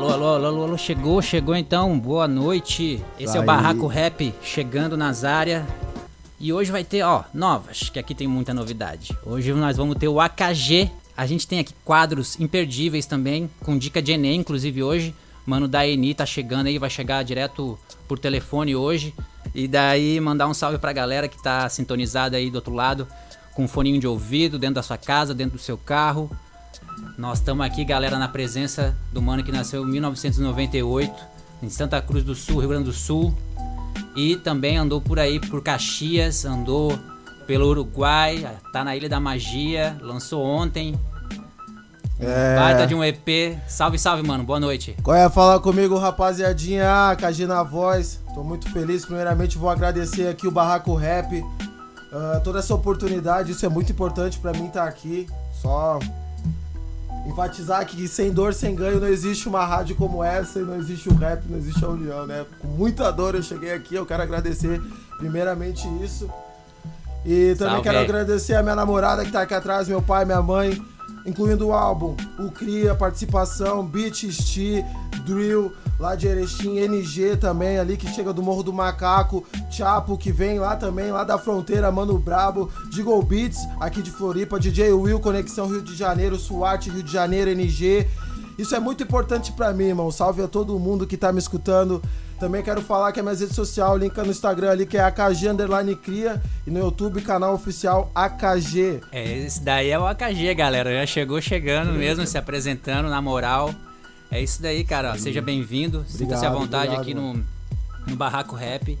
alô, alô, alô, alô, chegou, chegou então, boa noite. Esse é o Aí. Barraco Rap chegando nas áreas. E hoje vai ter, ó, novas, que aqui tem muita novidade. Hoje nós vamos ter o AKG. A gente tem aqui quadros imperdíveis também, com dica de Enem, inclusive hoje. Mano da Eni tá chegando aí, vai chegar direto por telefone hoje. E daí mandar um salve pra galera que tá sintonizada aí do outro lado, com um foninho de ouvido, dentro da sua casa, dentro do seu carro. Nós estamos aqui, galera, na presença do mano que nasceu em 1998, em Santa Cruz do Sul, Rio Grande do Sul. E também andou por aí por Caxias, andou pelo Uruguai, tá na Ilha da Magia, lançou ontem. É. Baita de um EP. Salve, salve, mano. Boa noite. Qual é? Fala comigo, rapaziadinha. Ah, KG na voz. Tô muito feliz. Primeiramente, vou agradecer aqui o Barraco Rap. ah, toda essa oportunidade. Isso é muito importante pra mim estar aqui. Só enfatizar que sem dor, sem ganho, não existe uma rádio como essa. E não existe o rap, não existe a união, né? Com muita dor eu cheguei aqui. Eu quero agradecer, primeiramente, isso. E também Salve quero agradecer a minha namorada que tá aqui atrás, meu pai, minha mãe, incluindo o álbum, o Cria, participação, Beat Sti, Drill, lá de Erechim, NG também, ali que chega do Morro do Macaco, Chapo, que vem lá também, lá da fronteira, Mano Brabo, Diggle Beats, aqui de Floripa, DJ Will, Conexão Rio de Janeiro, Suarte, Rio de Janeiro, NG. Isso é muito importante pra mim, irmão. Salve a todo mundo que tá me escutando. Também quero falar que a minha rede social, link no Instagram ali, que é AKG Underline Cria, e no YouTube, canal oficial AKG. É, esse daí é o AKG, galera. Já chegou chegando mesmo, se apresentando, na moral. É isso daí, cara. Seja bem-vindo. Sinta-se à vontade obrigado, aqui no, no Barraco Rap.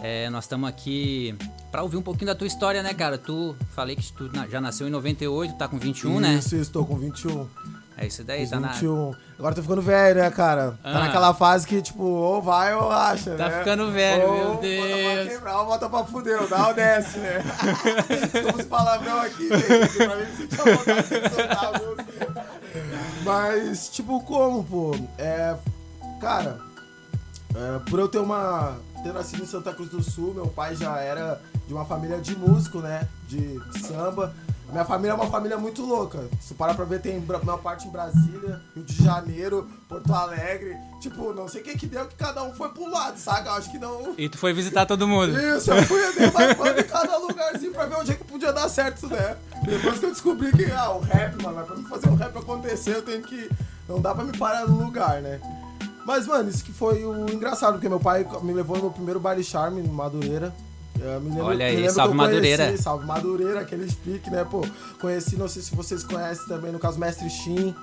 É, nós estamos aqui pra ouvir um pouquinho da tua história, né, cara? Tu falei que tu já nasceu em 98, tá com 21, né? Isso, estou com 21. É isso daí, Fiz tá na. 21. Agora tô ficando velho, né, cara? Tá Ah. naquela fase que, tipo, ou vai ou acha, Tá né? ficando velho, ou meu Bota Deus. pra quebrar ou bota pra fuder, ou dá ou desce, né? Estamos palavrão aqui, gente. Pra mim, sentir a vontade de soltar. Mas, tipo, como, pô? É. Cara, é, por eu ter uma. ter nascido em Santa Cruz do Sul, meu pai já era de uma família de músico, né? De, de samba. A minha família é uma família muito louca. Se parar pra ver, tem uma parte em Brasília, Rio de Janeiro, Porto Alegre. Tipo, não sei o que que deu que cada um foi pro lado, saca? Eu acho que não. E tu foi visitar todo mundo. Isso, eu fui levando em cada lugarzinho pra ver onde é que podia dar certo, né? Depois que eu descobri que, ah, o rap, mano, pra mim fazer um rap acontecer, eu tenho que. Não dá pra me parar no lugar, né? Mas, mano, isso que foi o engraçado, porque meu pai me levou no meu primeiro baile charme em Madureira. Me lembro- Olha aí, salve eu conheci- Madureira. salve Madureira, aquele speak, né, pô? Conheci, não sei se vocês conhecem também, no caso, Mestre Shin.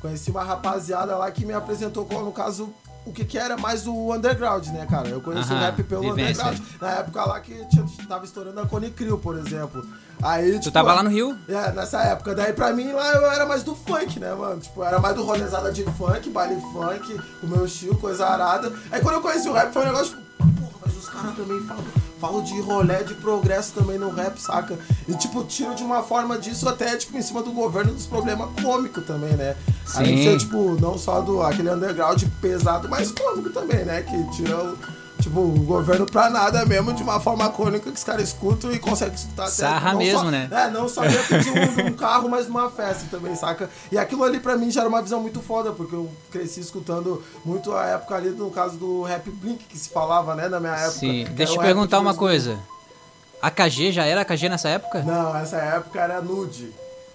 Conheci uma rapaziada lá que me apresentou, no caso, o que que era mais o underground, né, cara? Eu conheci o Aham, rap pelo vivência. underground. Na época lá que tinha, tava estourando a Cone Crew, por exemplo. Aí, Tu tipo, tava lá no Rio? É, nessa época. Daí pra mim lá eu era mais do funk, né, mano? Tipo, era mais do rolezada de funk, baile funk, o meu estilo, coisa arada. Aí quando eu conheci o rap foi um negócio, tipo, porra, mas os caras também falam, falam de rolé, de progresso também no rap, saca? E tipo, tiro de uma forma disso até, tipo, em cima do governo dos problemas cômicos também, né? Além de Sim. ser, tipo, não só do aquele underground pesado, mas cômico também, né? Que tira. Tipo, o governo pra nada mesmo, de uma forma cômica que os caras escutam e conseguem escutar até. Sarra mesmo, só- né? é, não só dentro de um, de um carro, mas numa festa também, saca? E aquilo ali pra mim já era uma visão muito foda, porque eu cresci escutando muito a época ali, no caso do rap blink, que se falava, né, na minha época. Sim. Deixa eu te perguntar uma 2000. coisa. AKG já era AKG nessa época? Não, essa época era nude.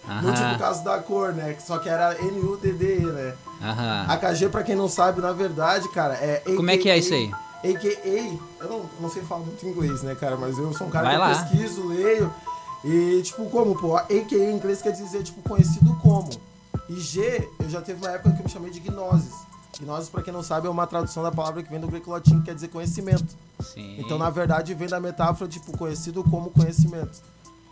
Aham. Nude por causa da cor, né? Só que era N-U-D-D-E, né? Aham. AKG, pra quem não sabe, na verdade, cara, é. Como é que é isso aí? AKA, eu não, não sei falar muito inglês, né, cara? Mas eu sou um cara Vai que lá. pesquiso, leio. E, tipo, como, pô? AKA em inglês quer dizer, tipo, conhecido como. E G, eu já teve uma época que eu me chamei de Gnosis. Gnosis, pra quem não sabe, é uma tradução da palavra que vem do greco-latim, que quer dizer conhecimento. Sim. Então, na verdade, vem da metáfora, tipo, conhecido como conhecimento.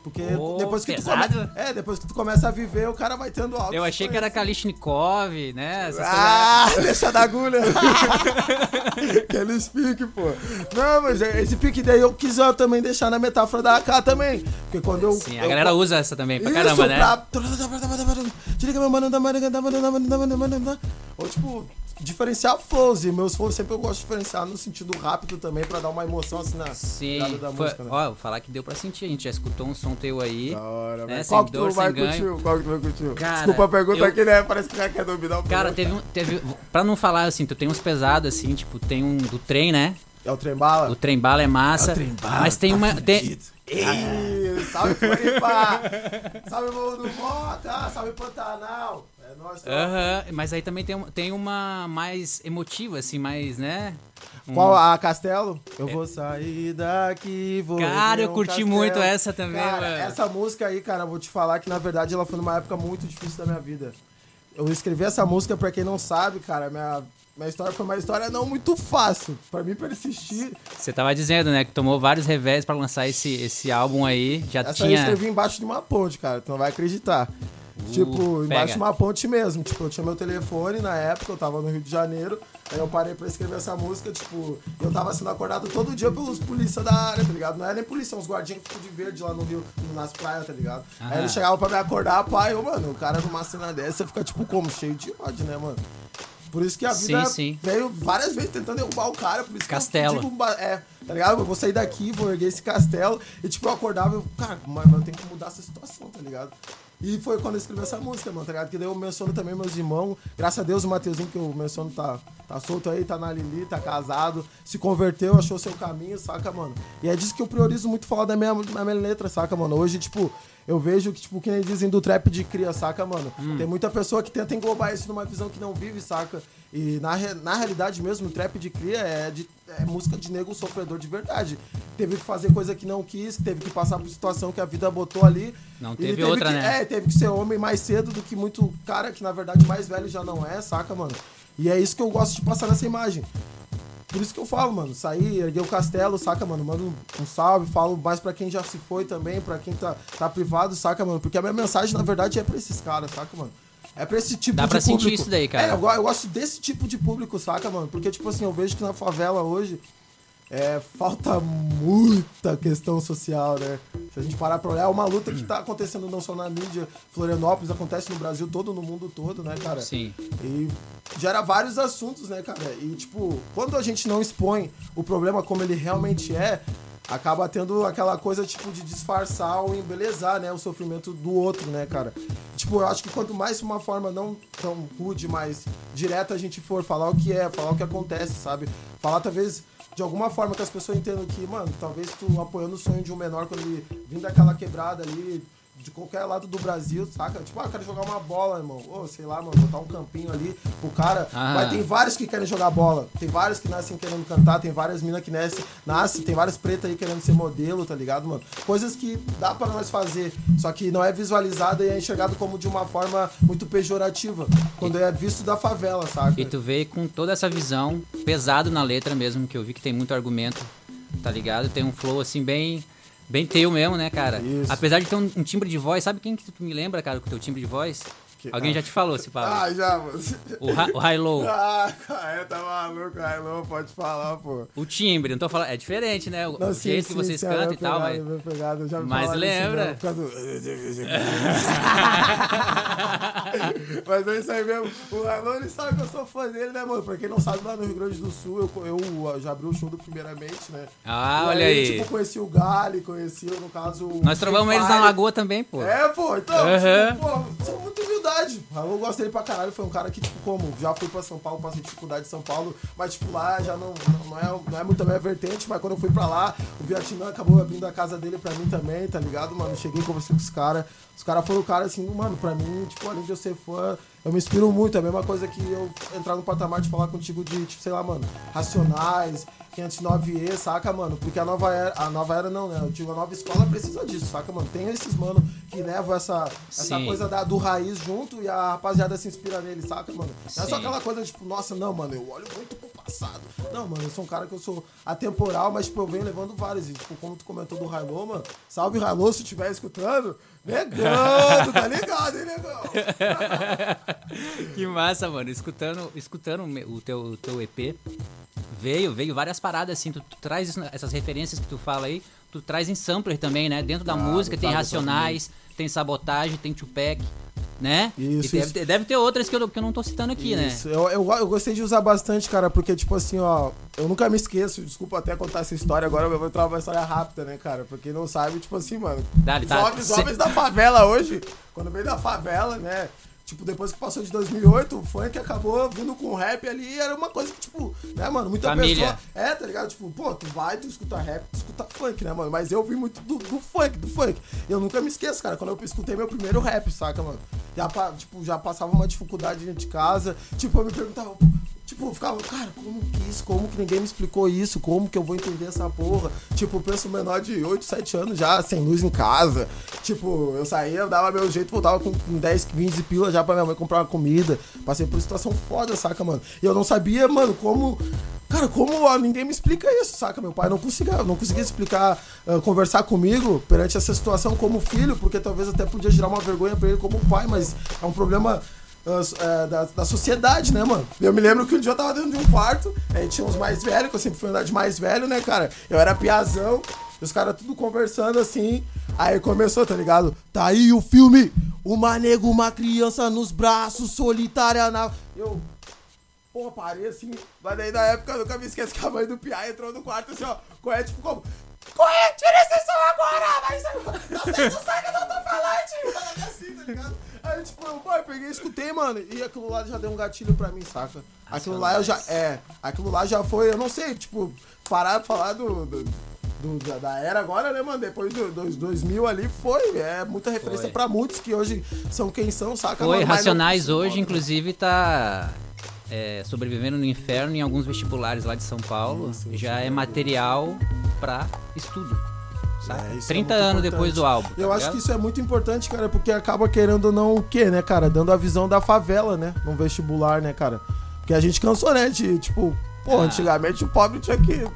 Porque Oh, depois que tu come... É, depois que tu começa a viver, o cara vai tendo algo. Eu achei que era Kalishnikov, né? Essas Ah, deixa da agulha. Aqueles pique, pô. Não, mas é- esse pique daí eu quis ó, também deixar na metáfora da AK também. Porque quando eu. coisas- Sim, a eu- galera usa essa também pra Isso, caramba, né? pra-. Ou tipo, diferenciar flows. E meus flows sempre eu gosto de diferenciar no sentido rápido também, pra dar uma emoção assim na Sim, da foi, música, né? ó, vou falar que deu pra sentir, a gente já escutou um som teu aí. Da hora, né, Qual que dor, tu vai curtir? Qual que tu vai curtir? Cara, Desculpa a pergunta eu- aqui, né? Parece que já quer dominar o Cara, teve um. Teve, pra não falar assim, tu tem uns pesados assim, tipo, tem um do trem, né? É o trem-bala? O trem bala é massa. É o trem-bala, mas tem tá uma. Tem. Salve Floripa! salve Morro do Mota! Salve Pantanal! É nóis, tropa. Aham, mas aí também tem, tem uma mais emotiva, assim, mais, né? Um- Qual a Castelo? Eu vou sair daqui, vou. Cara, eu um curti castelo. muito essa também, Cara, mano. essa música aí, cara, vou te falar que na verdade ela foi numa época muito difícil da minha vida. Eu escrevi essa música, pra quem não sabe, cara, minha, minha história foi uma história não muito fácil. Pra mim persistir. Você tava dizendo, né, que tomou vários revés pra lançar esse, esse álbum aí. Já Essa aí eu tinha. escrevi embaixo de uma ponte, cara, tu não vai acreditar. tipo, embaixo de uma ponte mesmo. Tipo, eu tinha meu telefone na época, eu tava no Rio de Janeiro. Aí eu parei pra escrever essa música, tipo, eu tava sendo acordado todo dia pelos polícia da área, tá ligado? Não é nem polícia, uns guardinhas que ficam de verde lá no Rio, nas praias, tá ligado? Aí eles chegavam pra me acordar, pai, ô, mano, o cara numa cena dessa fica, tipo, como? Cheio de ódio, né, mano? Por isso que a vida Sim, sim. veio várias vezes tentando derrubar o cara, por isso Castelo. que eu digo, é, tá ligado? Eu vou sair daqui, vou erguer esse castelo, e tipo, eu acordava e eu, cara, mas eu tenho que mudar essa situação, tá ligado? E foi quando eu escrevi essa música, mano, tá ligado? Que daí eu menciono também meus irmãos. Graças a Deus o Mateuzinho, que eu menciono, tá, tá solto aí, tá na Lili, tá casado, se converteu, achou seu caminho, saca, mano? E é disso que eu priorizo muito falar da minha, da minha letra, saca, mano? Hoje, tipo, eu vejo que, tipo, que nem dizem do trap de cria, saca, mano? Tem muita pessoa que tenta englobar isso numa visão que não vive, saca? E na, na realidade mesmo, o trap de cria é, de, é música de nego sofredor de verdade. Teve que fazer coisa que não quis, teve que passar por situação que a vida botou ali. Não E teve outra, que- né? É, teve que ser homem mais cedo do que muito cara que na verdade mais velho já não é, saca, mano? E é isso que eu gosto de passar nessa imagem. Por isso que eu falo, mano, sair, erguer o castelo, saca, mano? Mando um salve, falo mais pra quem já se foi também, pra quem tá, tá privado, saca, mano? Porque a minha mensagem, na verdade, é pra esses caras, saca, mano? É pra esse tipo Dá de pra sentir público. isso daí, cara. É, eu, eu gosto desse tipo de público, saca, mano? Porque, tipo assim, eu vejo que na favela hoje é, falta muita questão social, né? Se a gente parar pra olhar, é uma luta que tá acontecendo não só na mídia, Florianópolis, acontece no Brasil todo, no mundo todo, né, cara? Sim. E gera vários assuntos, né, cara? E, tipo, quando a gente não expõe o problema como ele realmente é, acaba tendo aquela coisa, tipo, de disfarçar ou embelezar, né, o sofrimento do outro, né, cara? Tipo, eu acho que quanto mais de uma forma não tão rude, mais direta a gente for falar o que é, falar o que acontece, sabe? Falar, talvez, de alguma forma que as pessoas entendam que, mano, talvez tu apoiando o sonho de um menor quando ele vim daquela quebrada ali, de qualquer lado do Brasil, saca? Tipo, ah, eu quero jogar uma bola, irmão. Ou, sei lá, mano, botar um campinho ali pro cara. Ah. Mas tem vários que querem jogar bola. Tem vários que nascem querendo cantar. Tem várias minas que nascem, nascem. Tem várias pretas aí querendo ser modelo, tá ligado, mano? Coisas que dá pra nós fazer. Só que não é visualizada e é enxergado como de uma forma muito pejorativa. Quando é visto da favela, saca? E tu veio com toda essa visão, pesado na letra mesmo, que eu vi que tem muito argumento, tá ligado? Tem um flow assim bem bem teu mesmo, né, cara? Isso. Apesar de ter um, um timbre de voz, sabe quem que tu me lembra, cara, com o teu timbre de voz? Que- Alguém ah. já te falou, se fala. Ah, já, mano. O, hi- o high-low. Ah, é, tá maluco, Railô, pode falar, pô. O timbre, não tô falando. É diferente, né? O, Não, jeito que vocês sim, é cantam e tal, mas. pegado, já me Mas isso lembra? por causa do- Mas é isso aí mesmo. O Railô, ele sabe que eu sou fã dele, né, mano? Pra quem não sabe, lá no Rio Grande do Sul, eu, eu já abri o show do Primeiramente, né? Ah, olha aí. Tipo, conheci o Gali, conheci, no caso... Nós trovamos eles na lagoa também, pô. É, pô, então, Aham. tipo, pô, são muita humildade. Eu gosto dele pra caralho, foi um cara que, tipo, como, já fui pra São Paulo, passei dificuldade em São Paulo, mas, tipo, lá já não, não, não é, não é muito a minha vertente, mas quando eu fui pra lá, o Vietnã acabou abrindo a casa dele pra mim também, tá ligado, mano? Cheguei, conversei com os caras, os caras foram o cara, assim, mano, pra mim, tipo, além de eu ser fã, eu me inspiro muito, é a mesma coisa que eu entrar no patamar de falar contigo de, tipo, sei lá, mano, Racionais, 509E, saca, mano? Porque a nova era, a nova era não, né? Eu digo, a nova escola precisa disso, saca, mano? Tem esses mano que levam essa, essa coisa da- do raiz junto e a rapaziada se inspira nele, saca, mano? Não é só aquela coisa, tipo, nossa, não, mano, eu olho muito pro passado. Não, mano, eu sou um cara que eu sou atemporal, mas, tipo, eu venho levando vários. E, tipo, como tu comentou do Railô, mano, salve Railô se estiver escutando. Negão, tu tá ligado, hein, negão? que massa, mano. Escutando, escutando o teu, o teu EP, veio, veio várias paradas assim. Tu, tu traz essas referências que tu fala aí, tu traz em sampler também, né? Dentro da Claro, música tem Racionais, tem Sabotagem, tem Tupac, né? Isso, deve, isso. ter- deve ter outras que eu, que eu não tô citando aqui, Isso, eu, eu, eu gostei de usar bastante, cara, porque, tipo assim, ó, eu nunca me esqueço, desculpa até contar essa história agora, eu vou entrar uma história rápida, né, cara? Pra quem não sabe, tipo assim, mano, Dale, os tá. jovens, Cê- jovens da favela hoje, quando veio da favela, né, tipo, depois que passou de 2008, o funk acabou vindo com rap ali, era uma coisa que, tipo, né, mano, muita Família. pessoa... É, tá ligado? Tipo, pô, tu vai, tu escuta rap, tu escuta funk, né, mano? Mas eu vi muito do, do funk, do funk. Eu nunca me esqueço, cara, quando eu escutei meu primeiro rap, saca, mano? Já, tipo, já passava uma dificuldade dentro de casa. Tipo, eu me perguntava, tipo, ficava, cara, como que isso? Como que ninguém me explicou isso? Como que eu vou entender essa porra? Tipo, penso menor de 8, 7 anos já, sem luz em casa. Tipo, eu saía, dava meu jeito, voltava com com 10, 15 pila já pra minha mãe comprar uma comida. Passei por situação foda, saca, mano? E eu não sabia, mano, como. Cara, como ó, ninguém me explica isso, saca? Meu pai não conseguia, não conseguia explicar, ah, conversar comigo perante essa situação como filho, porque talvez até podia gerar uma vergonha pra ele como pai, mas é um problema é, da, da sociedade, né, mano? Eu me lembro que um dia eu tava dentro de um quarto, aí tinha uns mais velhos, que eu sempre fui andar de mais velho, né, cara? Eu era piazão, os caras tudo conversando assim. Aí começou, tá ligado? Tá aí o filme, uma nego, uma criança nos braços, solitária na. Eu. Porra, parei assim. Mas daí na época eu nunca me esqueço que a mãe do Piá entrou no quarto assim, ó. Corre, tipo, como. Corre, tira esse som agora! Ser. Tá saindo sangue do alto-falante! assim, tá ligado? Aí, tipo, eu, eu peguei e escutei, mano. E aquilo lá já deu um gatilho pra mim, saca? Aquilo lá eu já. É. Aquilo lá já foi, eu não sei, tipo, parar pra falar do. do- do- da, da era agora, né, mano? Depois do- dos 2000 ali foi. É muita referência Foi. pra muitos que hoje são quem são, saca? Foi, mano? Não Racionais consigo, hoje, inclusive, tá é, sobrevivendo no inferno em alguns vestibulares lá de São Paulo. Isso, já é é material pra estudo. Saca? É, isso é 30 muito anos importante. depois do álbum. tá Eu acho que isso é muito importante, cara, porque acaba querendo ou não o quê, né, cara? Dando a visão da favela, né? No vestibular, né, cara? Porque a gente cansou, né? De, tipo, pô, Ah. antigamente o pobre tinha que.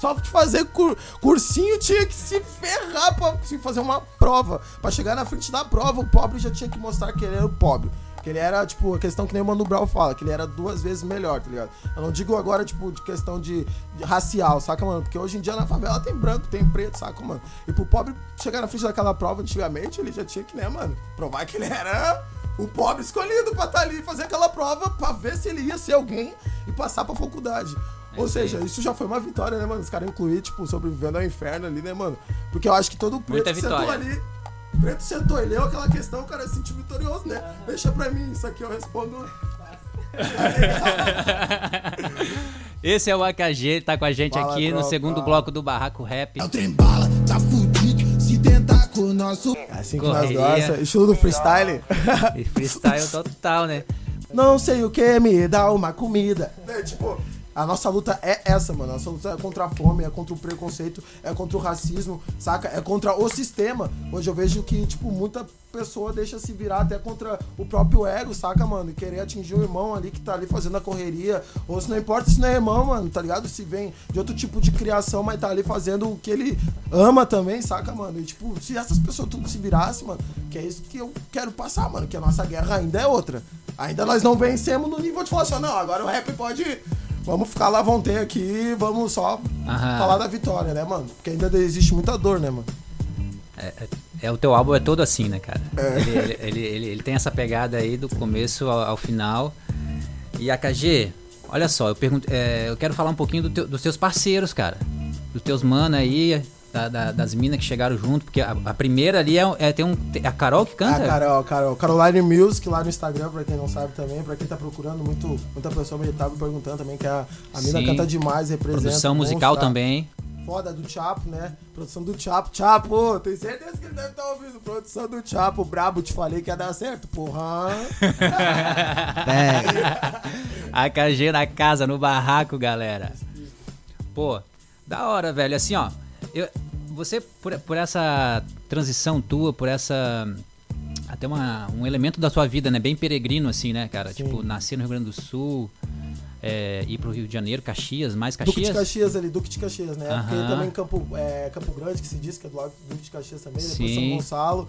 Só fazer cur- cursinho tinha que se ferrar pra se fazer uma prova. Pra chegar na frente da prova, o pobre já tinha que mostrar que ele era o pobre. Que ele era, tipo, a questão que nem o Mano Brown fala, que ele era duas vezes melhor, tá ligado? Eu não digo agora, tipo, de questão de, de racial, saca, mano? Porque hoje em dia na favela tem branco, tem preto, saca, mano? E pro pobre chegar na frente daquela prova antigamente, ele já tinha que, né, mano? Provar que ele era o pobre escolhido pra estar ali e fazer aquela prova pra ver se ele ia ser alguém e passar pra faculdade. Ou isso aí. seja, isso já foi uma vitória, né, mano? Os caras incluir, tipo, sobrevivendo ao inferno ali, né, mano? Porque eu acho que todo preto Muita sentou vitória. ali. Preto sentou, ele leu aquela questão, o cara se sentiu vitorioso, né? Deixa pra mim, isso aqui eu respondo. Esse é o AKG, tá com a gente Fala, aqui no tropa. segundo bloco do Barraco Rap. É o trem bala, tá fudido. Se tentar com o nosso. É assim que Correria. nós gostamos. Estilo do freestyle. E freestyle total, né? Não sei o que me dá uma comida. É, tipo, a nossa luta é essa, mano. A nossa luta é contra a fome, é contra o preconceito, é contra o racismo, saca? É contra o sistema. Hoje eu vejo que, tipo, muita pessoa deixa se virar até contra o próprio ego, saca, mano? E querer atingir o irmão ali que tá ali fazendo a correria. Ou se não importa se não é irmão, mano, tá ligado? Se vem de outro tipo de criação, mas tá ali fazendo o que ele ama também, saca, mano? E, tipo, se essas pessoas tudo se virassem, mano, que é isso que eu quero passar, mano. Que a nossa guerra ainda é outra. Ainda nós não vencemos no nível de falar assim, não, agora o rap pode. Vamos ficar lá, vão ter aqui, vamos só Aham. falar da vitória, né, mano? Porque ainda existe muita dor, né, mano? É, é- é, o teu álbum é todo assim, né, cara? É. Ele, ele, ele, ele- ele tem essa pegada aí do começo ao, ao final. E AKG, olha só, eu pergunto, é, eu quero falar um pouquinho do teu- dos teus parceiros, cara. Dos teus mano aí, da- da- das minas que chegaram junto, porque a, a primeira ali é, é- tem um. É a Carol que A canta? Carol, Carol, Caroline Music lá no Instagram, pra quem não sabe também, pra quem tá procurando, muito, muita pessoa me tava perguntando também, que a, a mina Sim. canta demais, representa. Produção monstro, musical tá? também. Foda do Chapo, né? Produção do Chapo. Chapo, tenho certeza que ele deve estar ouvindo. Produção do Chapo, brabo, te falei que ia dar certo, porra. AKG na casa, no barraco, galera. Pô, da hora, velho. Assim, ó. Eu, você, por, por essa transição tua, por essa. Até uma, um elemento da sua vida, né? Bem peregrino, assim, né, cara? Sim. Tipo, nascer no Rio Grande do Sul, é, ir pro Rio de Janeiro, Caxias, mais Duque Caxias. de Caxias ali, Duque de Caxias, né? Aham. Porque também Campo, é, Campo Grande, que se diz que é do lado do Duque de Caxias também, depois Sim. São Gonçalo.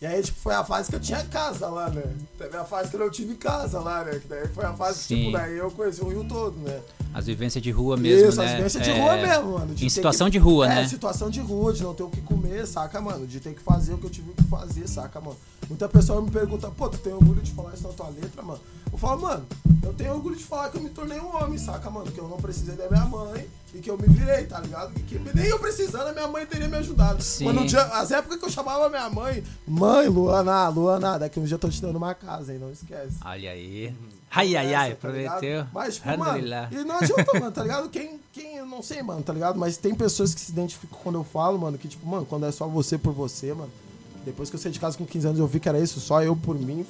E aí, tipo, foi a fase que eu tinha casa lá, né? Teve a fase que eu não tive casa lá, né? Que daí foi a fase que, Sim. tipo, daí eu conheci o Rio todo, né? As vivências de rua mesmo, Isso, né? as vivências de É, rua mesmo, mano. Em ter situação que- de rua, é, né? situação de rua, de não ter o que comer, saca, mano? De ter que fazer o que eu tive que fazer, saca, mano? Muita pessoa me pergunta, pô, tu tem orgulho de falar isso na tua letra, mano? Eu falo, mano, eu tenho orgulho de falar que eu me tornei um homem, saca, mano? Que eu não precisei da minha mãe e que eu me virei, tá ligado? E que nem eu precisando, a minha mãe teria me ajudado. Sim. Quando dia, as épocas que eu chamava minha mãe, mãe, Luana, Luana, daqui um dia eu tô te dando uma casa, hein? Não esquece. Olha aí. Ai, ai, ai, tá ligado? prometeu. Mas, tipo, mano, e não adianta, mano, tá ligado? Quem, quem, eu não sei, mano, tá ligado? Mas tem pessoas que se identificam quando eu falo, mano, que, tipo, mano, quando é só você por você, mano. Depois que eu saí de casa com 15 anos, eu vi que era isso, só eu por mim.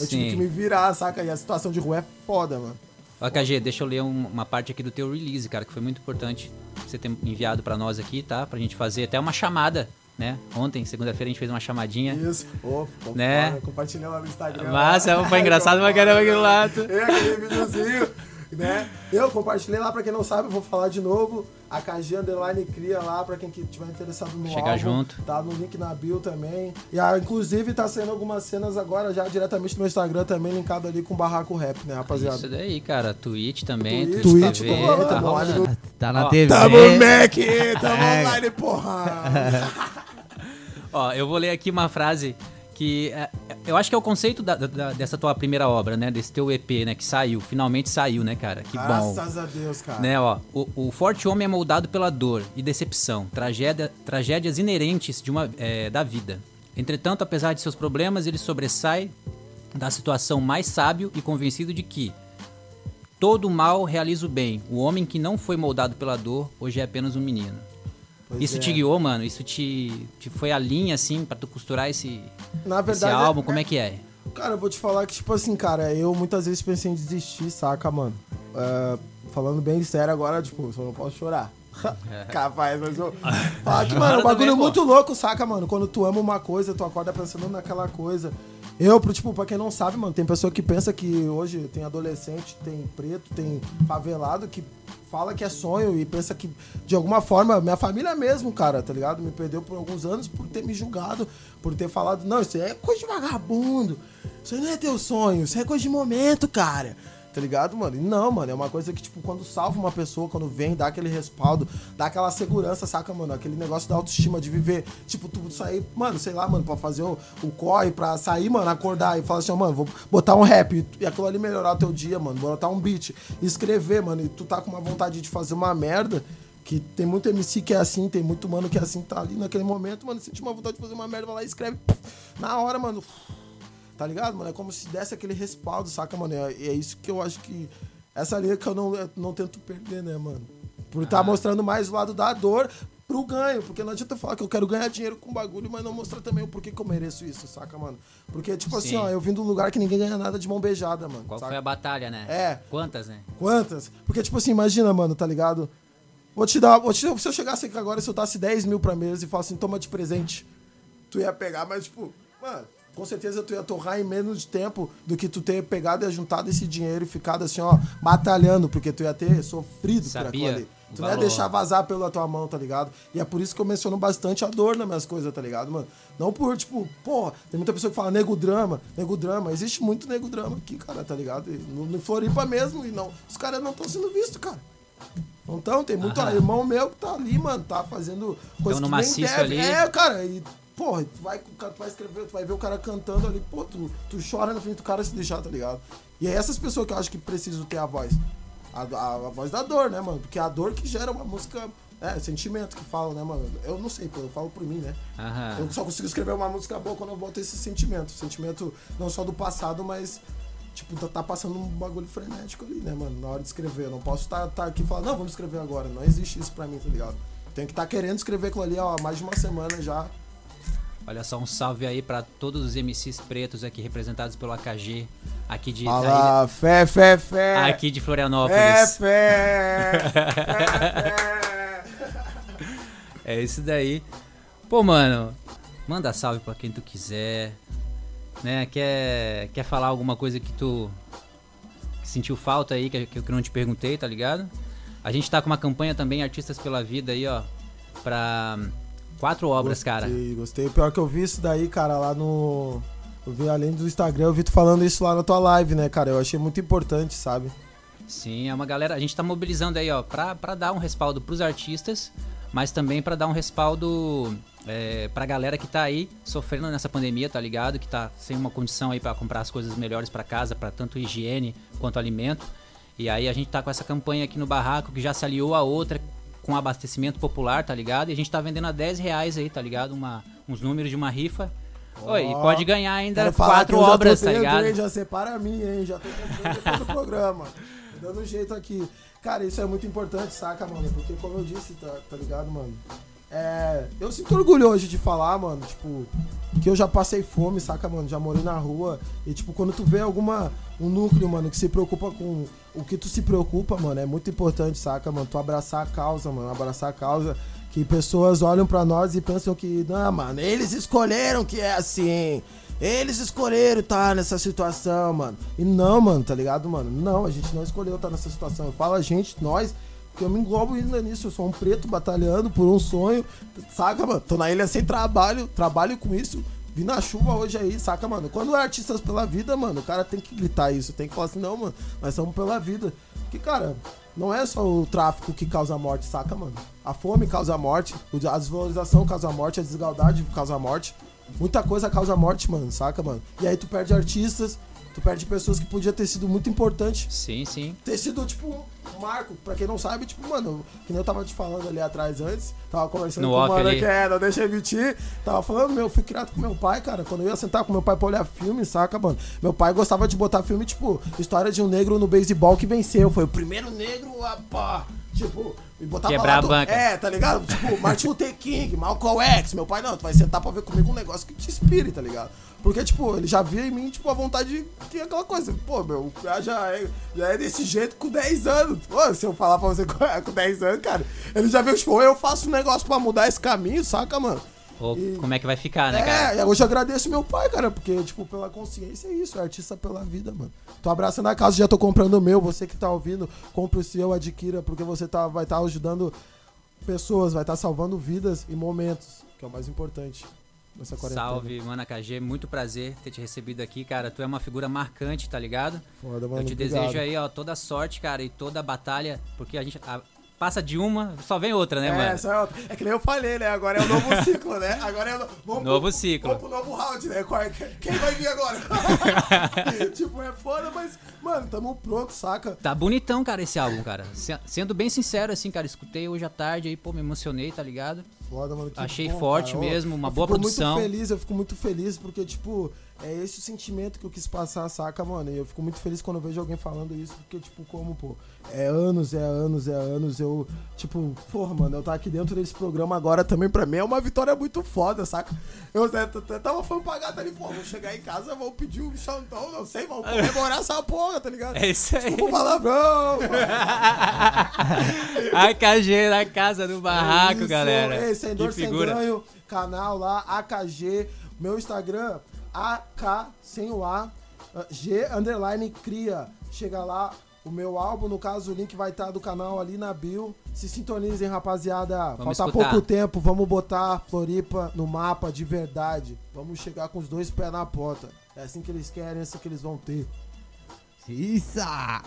Eu tive Sim. que me virar, saca? E a situação de rua é foda, mano. Ó, KG, deixa eu ler um- uma parte aqui do teu release, cara, que foi muito importante você ter enviado pra nós aqui, tá? Pra gente fazer até uma chamada, né? Ontem, segunda-feira, a gente fez uma chamadinha. Isso. Ô, ficou Né? lá no Instagram. Massa, foi engraçado pra caramba aquele lado. É, aquele videozinho, né? Eu compartilhei lá, pra quem não sabe, eu vou falar de novo. A KG Underline cria lá, pra quem que tiver interessado no Chegar álbum. junto. Tá no link na bio também. E ah, inclusive tá saindo algumas cenas agora já diretamente no meu Instagram também, linkado ali com o Barraco Rap, né, rapaziada? Isso daí, cara. Twitch também. Twitch, Twitch, tá tá rolando. Tá na TV. Tamo Mac, tamo É. online, porra! Ó, eu vou ler aqui uma frase que é, eu acho que é o conceito da- da- dessa tua primeira obra, né? Desse teu EP, né? Que saiu, finalmente saiu, né, cara? Que bom. Graças a Deus, cara. Né, ó, o, o forte homem é moldado pela dor e decepção, tragédia, tragédias inerentes de uma, é, da vida. Entretanto, apesar de seus problemas, ele sobressai da situação mais sábio e convencido de que todo mal realiza o bem. O homem que não foi moldado pela dor hoje é apenas um menino. Pois isso é. te guiou, mano? Isso te, te foi a linha, assim, pra tu costurar esse, Na esse verdade, álbum? Como é que é? Cara, eu vou te falar que, tipo assim, cara, eu muitas vezes pensei em desistir, saca, mano? É, falando bem sério agora, tipo, só não posso chorar. Capaz, mas eu. Fala que, mano, é um bagulho pô. muito louco, saca, mano? Quando tu ama uma coisa, tu acorda pensando naquela coisa. Eu, pro, tipo, pra quem não sabe, mano, tem pessoa que pensa que hoje tem adolescente, tem preto, tem favelado que fala que é sonho e pensa que, de alguma forma, minha família mesmo, cara, tá ligado? Me perdeu por alguns anos por ter me julgado, por ter falado, não, isso é coisa de vagabundo, isso não é teu sonho, isso é coisa de momento, cara. Tá ligado, mano? E não, mano, é uma coisa que, tipo, quando salva uma pessoa, quando vem, dá aquele respaldo, dá aquela segurança, saca, mano? Aquele negócio da autoestima de viver, tipo, tu sair, mano, sei lá, mano, pra fazer o, o corre, pra sair, mano, acordar e falar assim, ó, mano, vou botar um rap e, e aquilo ali melhorar o teu dia, mano, botar um beat, escrever, mano, e tu tá com uma vontade de fazer uma merda. Que tem muito MC que é assim, tem muito mano que é assim, tá ali naquele momento, mano, sente uma vontade de fazer uma merda, vai lá e escreve. Na hora, mano. Tá ligado, mano? É como se desse aquele respaldo, saca, mano? É, é isso que eu acho que. Essa linha que eu não, eu não tento perder, né, mano? Por estar mostrando mais o lado da dor pro ganho. Porque não adianta falar que eu quero ganhar dinheiro com bagulho, mas não mostrar também o porquê que eu mereço isso, saca, mano? Porque, tipo Sim. assim, ó, eu vim de um lugar que ninguém ganha nada de mão beijada, mano. Qual saca? foi a batalha, né? É. Quantas, né? Quantas? Porque, tipo assim, imagina, mano, tá ligado? Vou te dar. Vou te, se eu chegasse aqui agora e soltasse 10 mil pra mesa e falasse assim, toma de presente, tu ia pegar, mas, tipo, mano, com certeza tu ia torrar em menos de tempo do que tu ter pegado e juntado esse dinheiro e ficado assim, ó, batalhando, porque tu ia ter sofrido por Sabia aquilo ali. Tu não ia valor. deixar vazar pela tua mão, tá ligado? E é por isso que eu menciono bastante a dor nas minhas coisas, tá ligado, mano? Não por, tipo, pô, tem muita pessoa que fala nego drama, nego drama. Existe muito nego drama aqui, cara, tá ligado? E no, no Floripa mesmo, e não. Os caras não estão sendo vistos, cara. Não tão, tem muito irmão meu que tá ali, mano, tá fazendo coisa no que nem deve. ali. É, cara, e, porra, tu vai, tu vai escrever, tu vai ver o cara cantando ali, pô, tu, tu chora na frente do cara se deixar, tá ligado? E é essas pessoas que eu acho que precisam ter a voz. A, a- a voz da dor, né, mano? Porque é a dor que gera uma música. É, sentimento que fala, né, mano? Eu não sei, pô, eu falo por mim, né? Aham. Eu só consigo escrever uma música boa quando eu boto esse sentimento. Sentimento não só do passado, mas, tipo, tá, tá passando um bagulho frenético ali, né, mano? Na hora de escrever. Eu não posso estar tá, aqui e falar, não, vamos escrever agora. Não existe isso pra mim, tá ligado? Tem que estar querendo escrever aquilo ali, ó, há mais de uma semana já. Olha só, um salve aí pra todos os MCs pretos aqui representados pelo AKG, aqui de, Fala, fé, fé, fé. ilha- aqui de Florianópolis. É fé. é fé. É isso daí. Pô, mano, manda salve pra quem tu quiser. Né? Quer, quer falar alguma coisa que tu que sentiu falta aí, que, que eu não te perguntei, tá ligado? A gente tá com uma campanha também, Artistas pela Vida aí, ó. Pra Quatro obras, cara. Gostei, gostei. Pior que eu vi isso daí, cara, lá no. Eu vi além do Instagram, eu vi tu falando isso lá na tua live, né, cara? Eu achei muito importante, sabe? Sim, é uma galera. A gente tá mobilizando aí, ó, pra, pra dar um respaldo pros artistas, mas também pra dar um respaldo é, pra galera que tá aí sofrendo nessa pandemia, tá ligado? Que tá sem uma condição aí pra comprar as coisas melhores pra casa, pra tanto higiene quanto alimento. E aí a gente tá com essa campanha aqui no barraco que já se aliou a outra com abastecimento popular, tá ligado? E a gente tá vendendo a 10 reais aí, tá ligado? Uma, uns números de uma rifa. Oi, e pode ganhar ainda quatro obras, tá ligado? hein? Já separa a minha, hein? Já tô comprando do programa. Tô Dando um jeito aqui. Cara, isso é muito importante, saca, mano? Porque como eu disse, tá, tá ligado, mano? É, eu sinto orgulho hoje de falar, mano, tipo, que eu já passei fome, saca, mano? Já morei na rua. E, tipo, quando tu vê alguma. Um núcleo, mano, que se preocupa com o que tu se preocupa, mano, é muito importante, saca, mano? Tu abraçar a causa, mano. Abraçar a causa. Que pessoas olham pra nós e pensam que, não, mano, eles escolheram que é assim. Eles escolheram estar nessa situação, mano. E não, mano, tá ligado, mano? Não, a gente não escolheu estar nessa situação. Eu falo a gente, nós, porque eu me englobo ainda nisso. Eu sou um preto batalhando por um sonho. Saca, mano? Tô na ilha sem trabalho, trabalho com isso. Vim na chuva hoje aí, saca, mano? Quando é artistas pela vida, mano, o cara tem que gritar isso. Tem que falar assim, não, mano, nós somos pela vida. Porque, cara, não é só o tráfico que causa morte, saca, mano? A fome causa morte, a desvalorização causa morte, a desigualdade causa morte. Muita coisa causa morte, mano, saca, mano? E aí tu perde artistas, tu perde pessoas que podia ter sido muito importante Sim, sim. ter sido, tipo, um marco. Pra quem não sabe, tipo, mano, que nem eu tava te falando ali atrás antes, tava conversando No com o mano ali. que é, não deixa eu mentir. Tava falando, meu, eu fui criado com meu pai, cara. Quando eu ia sentar com meu pai pra olhar filme, saca, mano? Meu pai gostava de botar filme, tipo, história de um negro no beisebol que venceu. Foi o primeiro negro a pá. Tipo, e botava Quebrar lá a do- banca. É, tá ligado? Tipo, Martin Luther King, Malcolm X. Meu pai, não, tu vai sentar pra ver comigo um negócio que te inspire, tá ligado? Porque, tipo, ele já via em mim, tipo, a vontade de que aquela coisa. Pô, meu, o cara já é, já é desse jeito com 10 anos. Pô, se eu falar pra você com com 10 anos, cara, ele já viu, tipo, eu faço um negócio pra mudar esse caminho, saca, mano? Ou E- como é que vai ficar, né, cara? É, hoje eu agradeço meu pai, cara, porque, tipo, pela consciência é isso, é artista pela vida, mano. Tô abraçando a casa, já tô comprando o meu, você que tá ouvindo, compre o seu, adquira, porque você tá, vai estar ajudando pessoas, vai estar salvando vidas e momentos, que é o mais importante nessa quarentena. Salve, Mana KG, muito prazer ter te recebido aqui, cara. Tu é uma figura marcante, tá ligado? Foda, mano, Eu te obrigado. desejo aí, ó, toda sorte, cara, e toda a batalha, porque a gente a- passa de uma, só vem outra, né, É, mano? essa é, outra. é que nem eu falei, né? Agora é o novo ciclo, né? Agora é o no- vamos Novo pro, ciclo. Vamos pro novo round, né? Qual é- Quem vai vir agora? tipo, é foda, mas, mano, tamo pronto, saca? Tá bonitão, cara, esse álbum, cara. Se- Sendo bem sincero, assim, cara, escutei hoje à tarde aí, pô, me emocionei, tá ligado? Foda, mano. que Achei bom, forte cara. Mesmo, uma eu boa fico produção. muito feliz, eu fico muito feliz porque, tipo, é esse o sentimento que eu quis passar, saca, mano? E eu fico muito feliz quando eu vejo alguém falando isso, porque, tipo, como, pô, é anos, é anos, é anos, eu, tipo, porra, mano, eu tá aqui dentro desse programa agora também, pra mim, é uma vitória muito foda, saca? Eu até, tava falando pra gata ali, pô, vou chegar em casa, vou pedir um chantão, não sei, vamos comemorar essa porra, tá ligado? É isso aí. Desculpa o palavrão. AKG na casa do barraco, Isso, galera. É, sem dor, sem ganho, canal lá, AKG, meu Instagram, AK, sem o A, uh, G, underline, cria. Chega lá, o meu álbum, no caso, o link vai estar do canal ali na bio. Se sintonizem, rapaziada. Vamos Falta escutar. pouco tempo, vamos botar Floripa no mapa de verdade. Vamos chegar com os dois pés na porta. É assim que eles querem, é assim que eles vão ter. Isso! É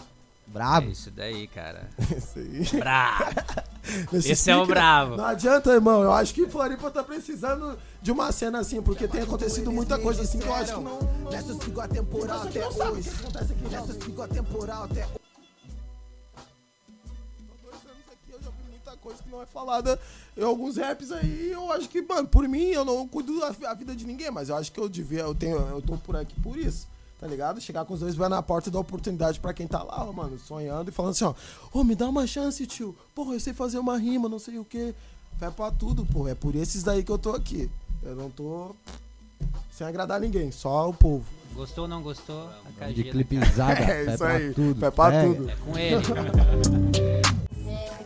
Brabo. isso daí, cara. Isso aí. Bravo. Esse é o bravo. Não adianta, irmão. Eu acho que Floripa tá precisando de uma cena assim, porque tem acontecido muita coisa assim que eu acho que não. Nessa sigo a temporal até hoje. Nessa sigo a temporal até hoje. dois anos aqui eu já vi muita coisa que não é falada em alguns raps aí. Eu acho que, mano, por mim, eu não cuido da a vida de ninguém, mas eu acho que eu devia, eu tenho, eu tô por aqui por isso. Tá ligado? Chegar com os dois pés na porta e dar oportunidade pra quem tá lá, ó, mano, sonhando e falando assim, ó, ô, me dá uma chance, tio. Porra, eu sei fazer uma rima, não sei o quê. Fé pra tudo, pô. É por esses daí que eu tô aqui. Eu não tô sem agradar ninguém, só o povo. Gostou ou não gostou? AKG. De né, clipezada. É fé isso pra aí, Tudo. fé pra É, tudo. É com ele.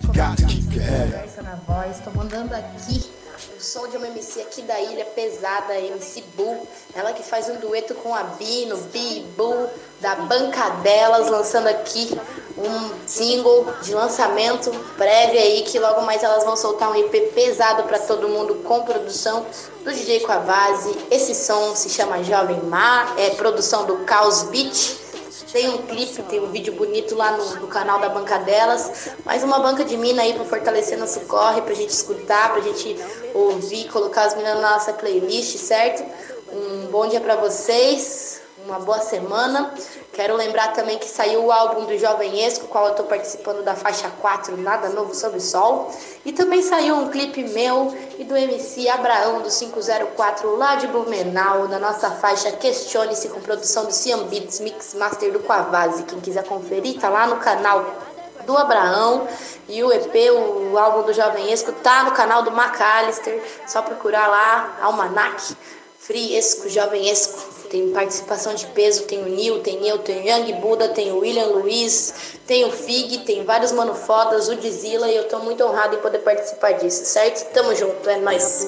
Conversa na voz, tô mandando aqui som de uma MC aqui da ilha, pesada, MC Bull. Ela que faz um dueto com a Bino, Bi, Bull, da Bancadelas, lançando aqui um single de lançamento breve aí, que logo mais elas vão soltar um EP pesado para todo mundo com produção do DJ Quavazzi. Esse som se chama Jovem Mar, é produção do Caos Beat. Tem um clipe, tem um vídeo bonito lá no, no canal da Banca Delas. Mais uma banca de mina aí para fortalecer nosso corre, pra gente escutar, pra gente ouvir, colocar as minas na nossa playlist, certo? Um bom dia para vocês, uma boa semana. Quero lembrar também que saiu o álbum do Jovem Esco, qual eu estou participando da faixa 4, Nada Novo Sob o Sol. E também saiu um clipe meu e do MC Abraão do 504 lá de Blumenau, na nossa faixa Questione-se com produção do Cian Beats, Mix Master do Quavazzi. Quem quiser conferir, tá lá no canal do Abraão e o EP, o álbum do Jovem Esco, tá no canal do McAllister. Só procurar lá, Almanac, Free Esco, Jovem Esco tem participação de peso, tem o Nil, tem eu, tem o Young Buda, tem o William Luiz, tem o Fig, tem vários mano fodas, o Dizila e eu tô muito honrado em poder participar disso, certo? Tamo junto, é nóis.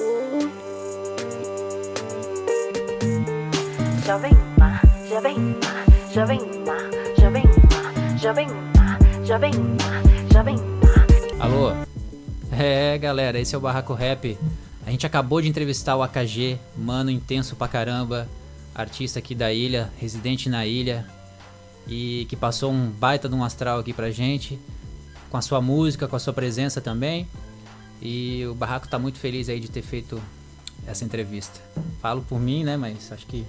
Jovem Mar, Jovem Mar, Jovem Mar, Jovem Mar, Jovem Mar, Jovem Mar, Jovem Mar. Alô? É, galera, esse é o Barraco Rap. A gente acabou de entrevistar o AKG, mano intenso pra caramba artista aqui da ilha, residente na ilha e que passou um baita de um astral aqui pra gente, com a sua música, com a sua presença também. E o Barraco tá muito feliz aí de ter feito essa entrevista. Falo por mim, né, mas acho que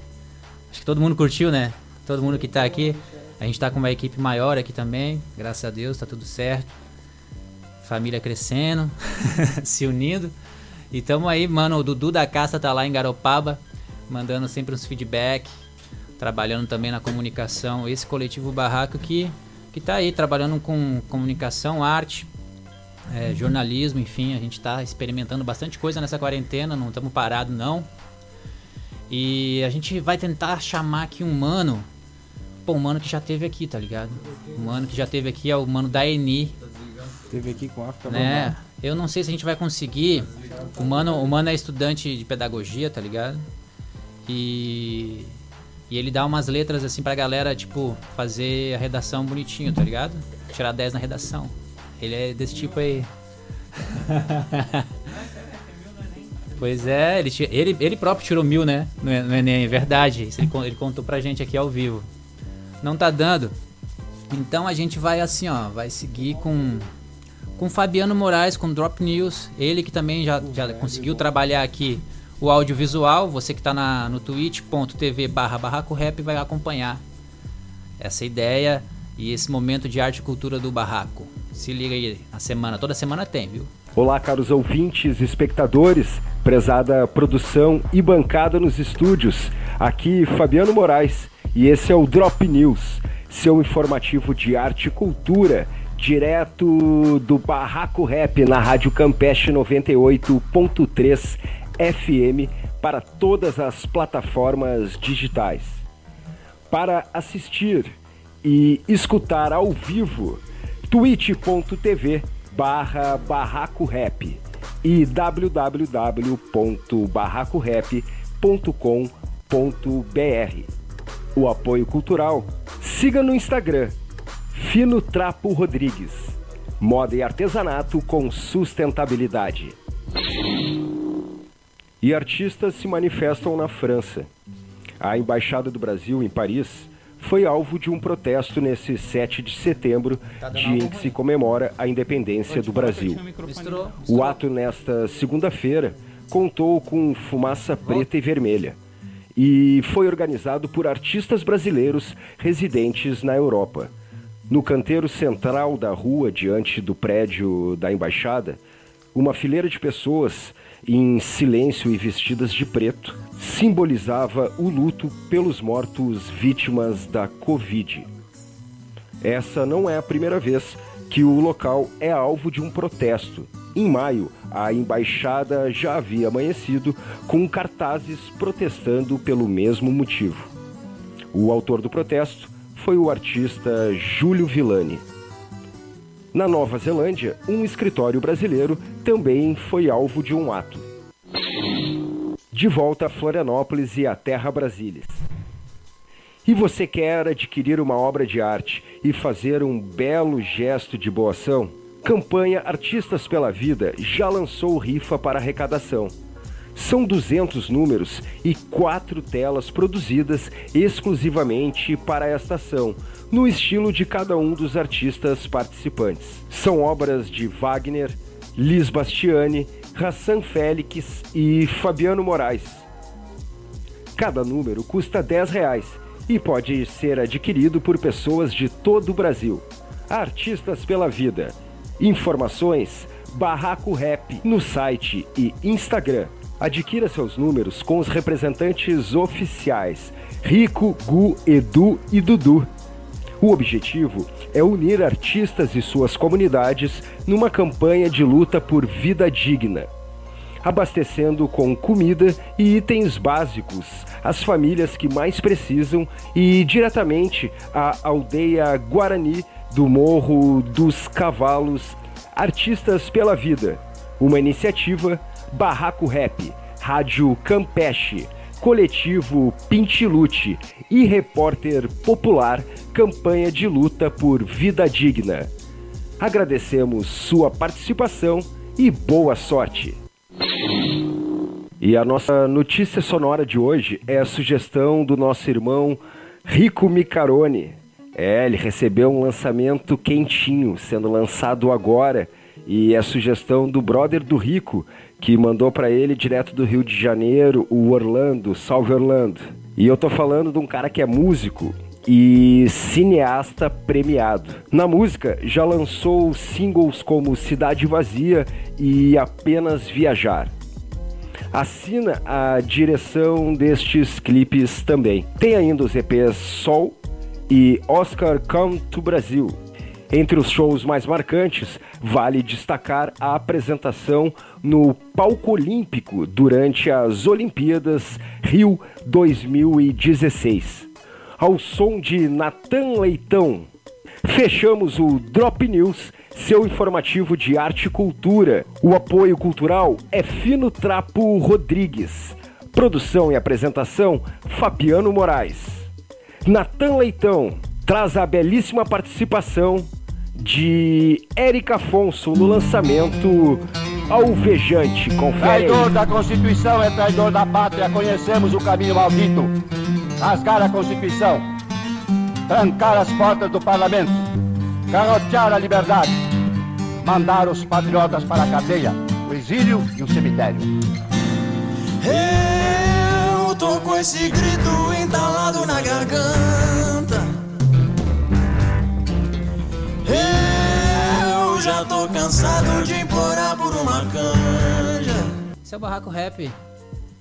acho que todo mundo curtiu, né? Todo mundo que tá aqui. A gente tá com uma equipe maior aqui também, graças a Deus, tá tudo certo. Família crescendo, se unindo. E tamo aí, mano, o Dudu da Caça tá lá em Garopaba mandando sempre uns feedback, trabalhando também na comunicação. Esse coletivo Barraco que que tá aí trabalhando com comunicação, arte, é, jornalismo, enfim, a gente está experimentando bastante coisa nessa quarentena, não estamos parados não. E a gente vai tentar chamar aqui um mano, pô, um mano que já teve aqui, tá ligado? Um mano que já teve aqui é o mano da Eni. Teve aqui com a África né? Eu não sei se a gente vai conseguir. O mano, o mano é estudante de pedagogia, tá ligado? E. E ele dá umas letras assim pra galera, tipo, fazer a redação bonitinho, tá ligado? Tirar 10 na redação. Ele é desse tipo aí. pois é, ele, ele, ele próprio tirou mil, né? No, no Enem, é verdade. Isso ele, ele contou pra gente aqui ao vivo. Não tá dando. Então a gente vai assim, ó, vai seguir com com Fabiano Moraes, com Drop News. Ele que também já, já conseguiu trabalhar aqui o audiovisual, você que está no twitch.tv barra barraco rap vai acompanhar essa ideia e esse momento de arte e cultura do barraco. Se liga aí, a semana, toda semana tem, viu? Olá, caros ouvintes, espectadores, prezada produção e bancada nos estúdios. Aqui Fabiano Moraes e esse é o Drop News, seu informativo de arte e cultura, direto do Barraco Rap na Rádio Campeste 98.3 FM para todas as plataformas digitais. Para assistir e escutar ao vivo, twitch.tv barra barraco rap e www.barracorap.com.br. O apoio cultural siga no Instagram Fino Trapo Rodrigues. Moda e artesanato com sustentabilidade e artistas se manifestam na França. A Embaixada do Brasil em Paris foi alvo de um protesto nesse 7 de setembro, tá dia em que se comemora a independência do Brasil. O ato nesta segunda-feira contou com fumaça preta e vermelha e foi organizado por artistas brasileiros residentes na Europa. No canteiro central da rua, diante do prédio da embaixada, uma fileira de pessoas em silêncio e vestidas de preto, simbolizava o luto pelos mortos vítimas da Covid. Essa não é a primeira vez que o local é alvo de um protesto. Em maio, a embaixada já havia amanhecido com cartazes protestando pelo mesmo motivo. O autor do protesto foi o artista Júlio Villani. Na Nova Zelândia, um escritório brasileiro também foi alvo de um ato. De volta a Florianópolis e a Terra Brasília. E você quer adquirir uma obra de arte e fazer um belo gesto de boa ação? Campanha Artistas pela Vida já lançou rifa para arrecadação. São 200 números e quatro telas produzidas exclusivamente para esta ação, no estilo de cada um dos artistas participantes. São obras de Wagner, Lis Bastiani, Hassan Félix e Fabiano Moraes. Cada número custa 10 reais e pode ser adquirido por pessoas de todo o Brasil. Artistas pela Vida. Informações Barraco Rap no site e Instagram. Adquira seus números com os representantes oficiais Rico, Gu, Edu e Dudu. O objetivo é unir artistas e suas comunidades numa campanha de luta por vida digna, abastecendo com comida e itens básicos as famílias que mais precisam e diretamente a aldeia Guarani do Morro dos Cavalos Artistas pela Vida, uma iniciativa Barraco Rap, Rádio Campeche, Coletivo Pintilute e Repórter Popular Campanha de Luta por Vida Digna. Agradecemos sua participação e boa sorte! E a nossa notícia sonora de hoje é a sugestão do nosso irmão Rico Micarone. É, ele recebeu um lançamento quentinho, sendo lançado agora, e é a sugestão do brother do Rico, que mandou para ele direto do Rio de Janeiro, o Orlando, salve Orlando. E eu tô falando de um cara que é músico e cineasta premiado. Na música, já lançou singles como Cidade Vazia e Apenas Viajar. Assina a direção destes clipes também. Tem ainda os EPs Sol e Oscar Come to Brasil. Entre os shows mais marcantes, vale destacar a apresentação no Palco Olímpico durante as Olimpíadas Rio 2016. Ao som de Natan Leitão, fechamos o Drop News, seu informativo de arte e cultura. O apoio cultural é Fino Trapo Rodrigues. Produção e apresentação, Fabiano Moraes. Natan Leitão traz a belíssima participação de Érica Afonso no lançamento Alvejante. Confere Traidor da Constituição é traidor da pátria. Conhecemos o caminho maldito. Rasgar a Constituição. Trancar as portas do parlamento. Garrotear a liberdade. Mandar os patriotas para a cadeia, o exílio e o cemitério. Eu tô com esse grito entalado na garganta. Eu já tô cansado de implorar por uma canja. Esse é o Barraco Rap.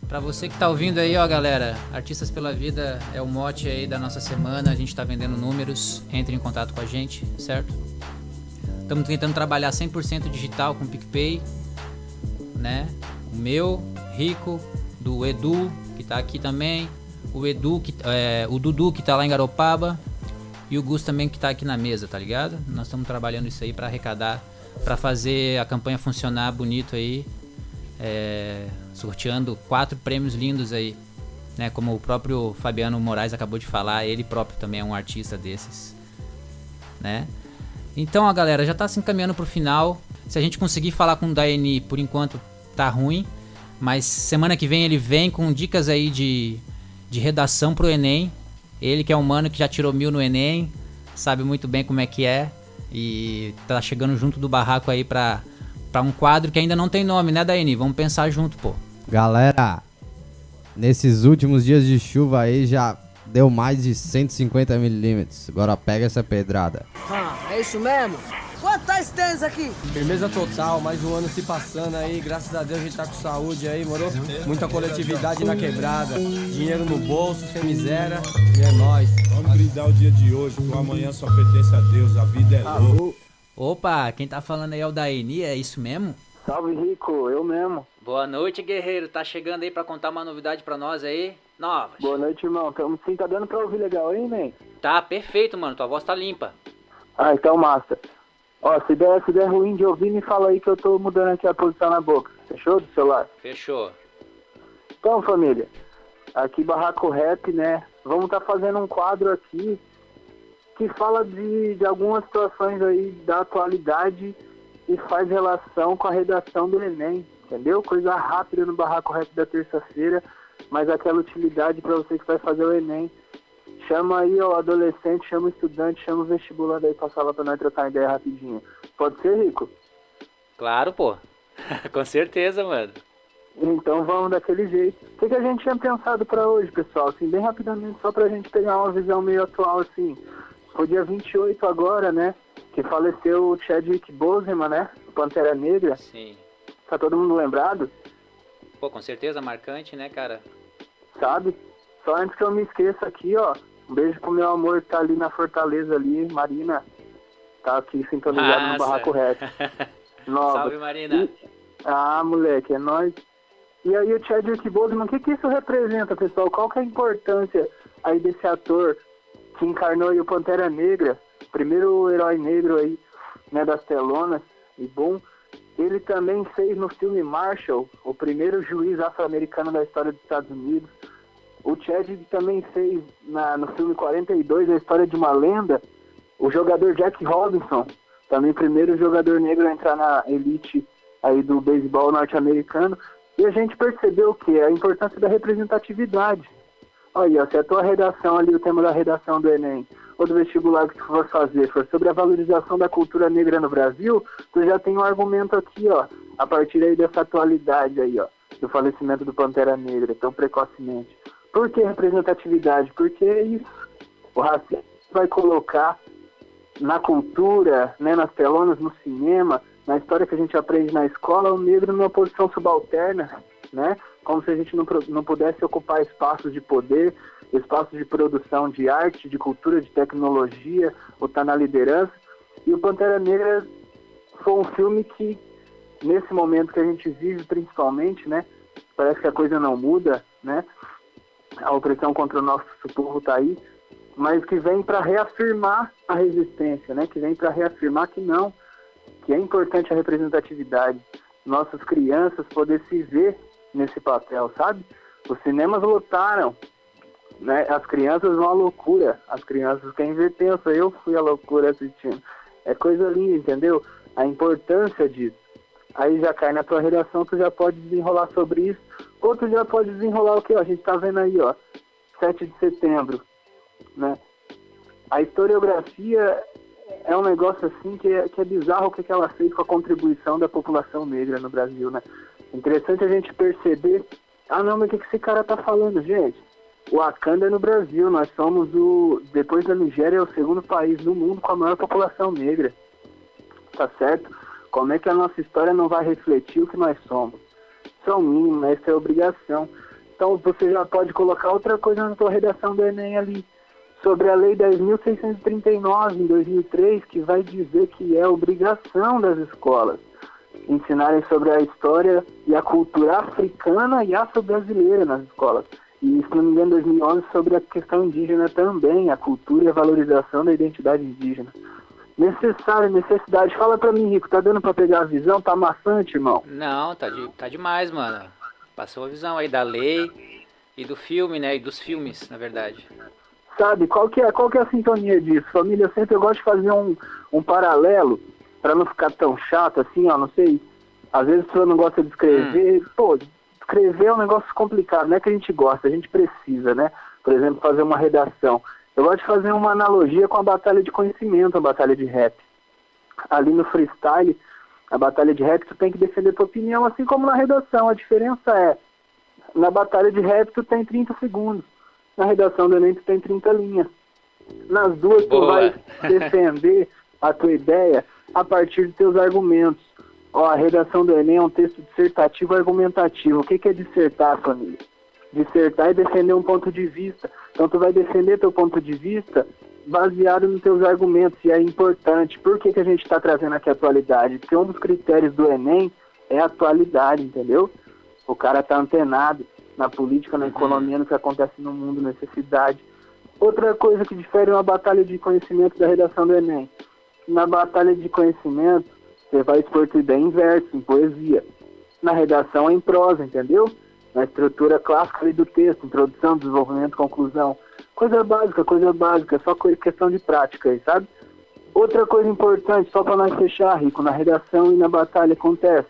Pra você que tá ouvindo aí, ó, galera, Artistas pela Vida é o mote aí da nossa semana. A gente tá vendendo números. Entre em contato com a gente, certo? Estamos tentando trabalhar 100% digital com o PicPay, né? O meu, Rico, do Edu, que tá aqui também. O Edu, que, é, o Dudu, que tá lá em Garopaba. E o Gus também, que tá aqui na mesa, tá ligado? Nós estamos trabalhando isso aí pra arrecadar, pra fazer a campanha funcionar bonito aí. É, sorteando quatro prêmios lindos aí, né? Como o próprio Fabiano Moraes acabou de falar, ele próprio também é um artista desses, né? Então, ó, galera, já tá se encaminhando pro final. Se a gente conseguir falar com o Daeni, por enquanto tá ruim, mas semana que vem ele vem com dicas aí de, de redação pro Enem. Ele que é um mano que já tirou mil no Enem, sabe muito bem como é que é e tá chegando junto do barraco aí pra, pra um quadro que ainda não tem nome, né, Daeni? Vamos pensar junto, pô. Galera, nesses últimos dias de chuva aí já deu mais de 150 milímetros. Agora pega essa pedrada. Ah, é isso mesmo? Quanto tá esse tênis aqui? Firmeza total, mais um ano se passando aí, graças a Deus a gente tá com saúde aí, moro? Muita coletividade na quebrada, dinheiro no bolso, sem miséria, e é nóis. Vamos brindar o dia de hoje, porque o amanhã só pertence a Deus, a vida é louca. Opa, quem tá falando aí é o Daeni, é isso mesmo? Salve Rico, eu mesmo. Boa noite, guerreiro. Tá chegando aí pra contar uma novidade pra nós aí? Novas. Boa noite, irmão. Tamo sim, tá dando pra ouvir legal aí, man? Tá perfeito, mano. Tua voz tá limpa. Ah, então massa. Ó, se der, se der ruim de ouvir, me fala aí que eu tô mudando aqui a posição na boca. Fechou do celular? Fechou. Então, família, aqui Barraco Rap, né? Vamos estar fazendo um quadro aqui que fala de, de algumas situações aí da atualidade e faz relação com a redação do Enem, entendeu? Coisa rápida no Barraco Rap da terça-feira, mas aquela utilidade para você que vai fazer o Enem. Chama aí ó, o adolescente, chama o estudante, chama o vestibular daí pra sala pra nós trocar ideia rapidinho. Pode ser, Rico? Claro, pô. Com certeza, mano. Então vamos daquele jeito. O que, que a gente tinha pensado para hoje, pessoal? Assim, bem rapidamente, só pra gente pegar uma visão meio atual, assim. Foi dia 28 agora, né? Que faleceu o Chadwick Boseman, né? Pantera Negra. Sim. Tá todo mundo lembrado? Pô, com certeza, marcante, né, cara? Sabe? Só antes que eu me esqueça aqui, ó. Um beijo pro meu amor que tá ali na Fortaleza ali, Marina. Tá aqui sintonizado no Massa. Barraco. Nova. Salve, Marina. E- Ah, moleque, é nóis. E aí o Chadwick Boseman, o que que isso representa, pessoal? Qual que é a importância aí desse ator que encarnou aí o Pantera Negra, primeiro herói negro aí, né, das telonas, e bom, ele também fez no filme Marshall, o primeiro juiz afro-americano da história dos Estados Unidos. O Chadwick também fez na, no filme 42, a história de uma lenda, o jogador Jack Robinson, também primeiro jogador negro a entrar na elite aí do beisebol norte-americano. E a gente percebeu o que? A importância da representatividade. Olha, se a tua redação ali, o tema da redação do Enem, ou do vestibular que tu for fazer, for sobre a valorização da cultura negra no Brasil, tu já tem um argumento aqui, ó, a partir aí dessa atualidade aí, ó, do falecimento do Pantera Negra tão precocemente. Por que representatividade? Porque é isso. O racismo vai colocar na cultura, né, nas telonas, no cinema, na história que a gente aprende na escola, o negro numa posição subalterna, né? Como se a gente não, não pudesse ocupar espaços de poder, espaços de produção de arte, de cultura, de tecnologia, ou tá na liderança. E o Pantera Negra foi um filme que, nesse momento que a gente vive, principalmente, né? Parece que a coisa não muda, né? A opressão contra o nosso povo tá aí, mas que vem para reafirmar a resistência, né? Que vem para reafirmar que não, que é importante a representatividade. Nossas crianças poder se ver nesse papel, sabe? Os cinemas lotaram, né? As crianças vão à loucura. As crianças quem vê pensa, eu fui à loucura assistindo. É coisa linda, entendeu? A importância disso. Aí já cai na tua redação, tu já pode desenrolar sobre isso. Ou tu já pode desenrolar o que? A gente tá vendo aí, ó. 7 de setembro, né? A historiografia é um negócio assim que é, que é bizarro o que, que ela fez com a contribuição da população negra no Brasil, né? Interessante a gente perceber, ah não, mas o que, que esse cara tá falando, gente? O Wakanda é no Brasil, nós somos o, depois da Nigéria, é o segundo país no mundo com a maior população negra, tá certo? Como é que a nossa história não vai refletir o que nós somos? Isso é o mínimo, essa é obrigação. Então você já pode colocar outra coisa na tua redação do Enem ali, sobre a Lei 10.639, em 2003, que vai dizer que é obrigação das escolas ensinarem sobre a história e a cultura africana e afro-brasileira nas escolas. E, se não me engano, em 2011, sobre a questão indígena também, a cultura e a valorização da identidade indígena. Necessário, necessidade. Fala pra mim, Rico, tá dando pra pegar a visão? Tá maçante, irmão? Não, tá, de, tá demais, mano. Passou a visão aí da lei e do filme, né? E dos filmes, na verdade. Sabe, qual que é, qual que é a sintonia disso? Família, sempre eu gosto de fazer um, um paralelo pra não ficar tão chato assim, ó, não sei. Às vezes a pessoa não gosta de escrever. Pô, escrever é um negócio complicado, não é que a gente gosta, a gente precisa, né? Por exemplo, fazer uma redação. Eu gosto de fazer uma analogia com a batalha de conhecimento, a batalha de rap. Ali no freestyle, a batalha de rap, tu tem que defender tua opinião, assim como na redação. A diferença é, na batalha de rap tu tem 30 segundos. Na redação do Enem tu tem 30 linhas. Nas duas tu Boa. vai defender a tua ideia a partir dos teus argumentos. Ó, a redação do Enem é um texto dissertativo argumentativo. O que, que é dissertar, família? Dissertar é defender um ponto de vista. Então tu vai defender teu ponto de vista baseado nos teus argumentos, e é importante. Por que, que a gente está trazendo aqui a atualidade? Porque um dos critérios do Enem é a atualidade, entendeu? O cara tá antenado na política, na economia, no que acontece no mundo, necessidade. Outra coisa que difere uma batalha de conhecimento da redação do Enem. Na batalha de conhecimento, você vai expor tua ideia em verso, em poesia. Na redação é em prosa, entendeu? Na estrutura clássica do texto, introdução, desenvolvimento, conclusão. Coisa básica, coisa básica, só questão de prática aí, sabe? Outra coisa importante, só para nós fechar, Rico, na redação e na batalha acontece.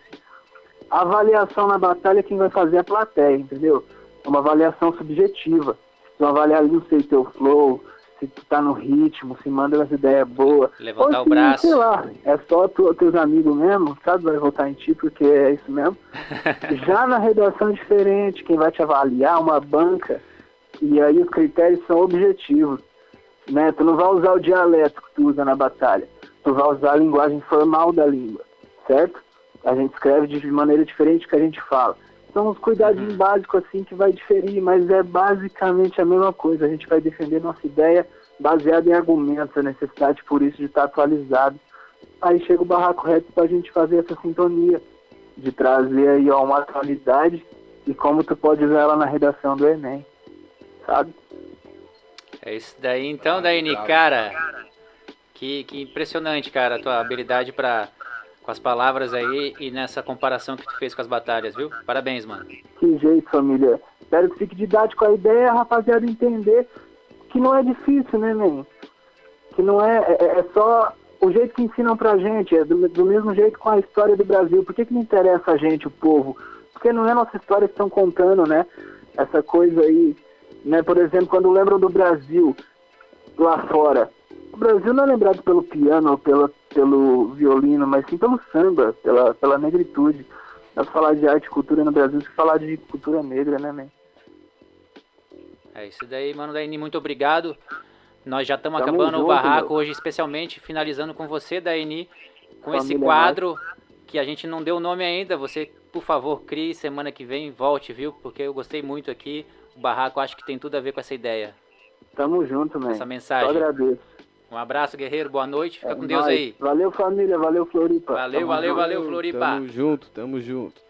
A avaliação na batalha quem vai fazer é a plateia, entendeu? É uma avaliação subjetiva. Vão avaliar ali, não sei, teu flow, se tu tá no ritmo, se manda umas ideias boas. Levantar Ou o braço. Sei lá, é só tu, teus amigos mesmo, sabe? Vai votar em ti porque é isso mesmo. Já na redação é diferente, quem vai te avaliar é uma banca, e aí os critérios são objetivos. Né? Tu não vai usar o dialeto que tu usa na batalha, tu vai usar a linguagem formal da língua, certo? A gente escreve de maneira diferente que a gente fala. São uns cuidadinhos básicos assim que vai diferir, mas é basicamente a mesma coisa. A gente vai defender nossa ideia baseada em argumentos, a necessidade por isso de estar atualizado. Aí chega o Barraco Rap pra gente fazer essa sintonia, de trazer aí ó, uma atualidade e como tu pode usar ela na redação do Enem, sabe? É isso daí então, Daini, cara. Que, que impressionante, cara, a tua habilidade para com as palavras aí e nessa comparação que tu fez com as batalhas, viu? Parabéns, mano. Que jeito, família. Espero que fique didático a ideia, rapaziada, entender que não é difícil, né, man? Que não é, é, é só o jeito que ensinam pra gente, é do, do mesmo jeito com a história do Brasil. Por que, que não interessa a gente, o povo? Porque não é nossa história que estão contando, né? Essa coisa aí, né? Por exemplo, quando lembram do Brasil lá fora, o Brasil não é lembrado pelo piano ou pela, pelo violino, mas sim pelo samba, pela, pela negritude. Nós falar de arte e cultura no Brasil, se falar de cultura negra, né, man? É isso daí, mano, Daini, muito obrigado. Nós já estamos Tamo acabando o junto, barraco meu. hoje, especialmente finalizando com você, Daini, com esse Família quadro que a gente não deu o nome ainda. Você, por favor, crie semana que vem, volte, viu? Porque eu gostei muito aqui. O barraco acho que tem tudo a ver com essa ideia. Tamo junto, man. Essa mensagem. Só agradeço. Um abraço, guerreiro. Boa noite. Fica É com Deus aí. Valeu, família. Valeu, Floripa. Valeu, Tamo valeu, junto. valeu, Floripa. Tamo junto, tamo junto.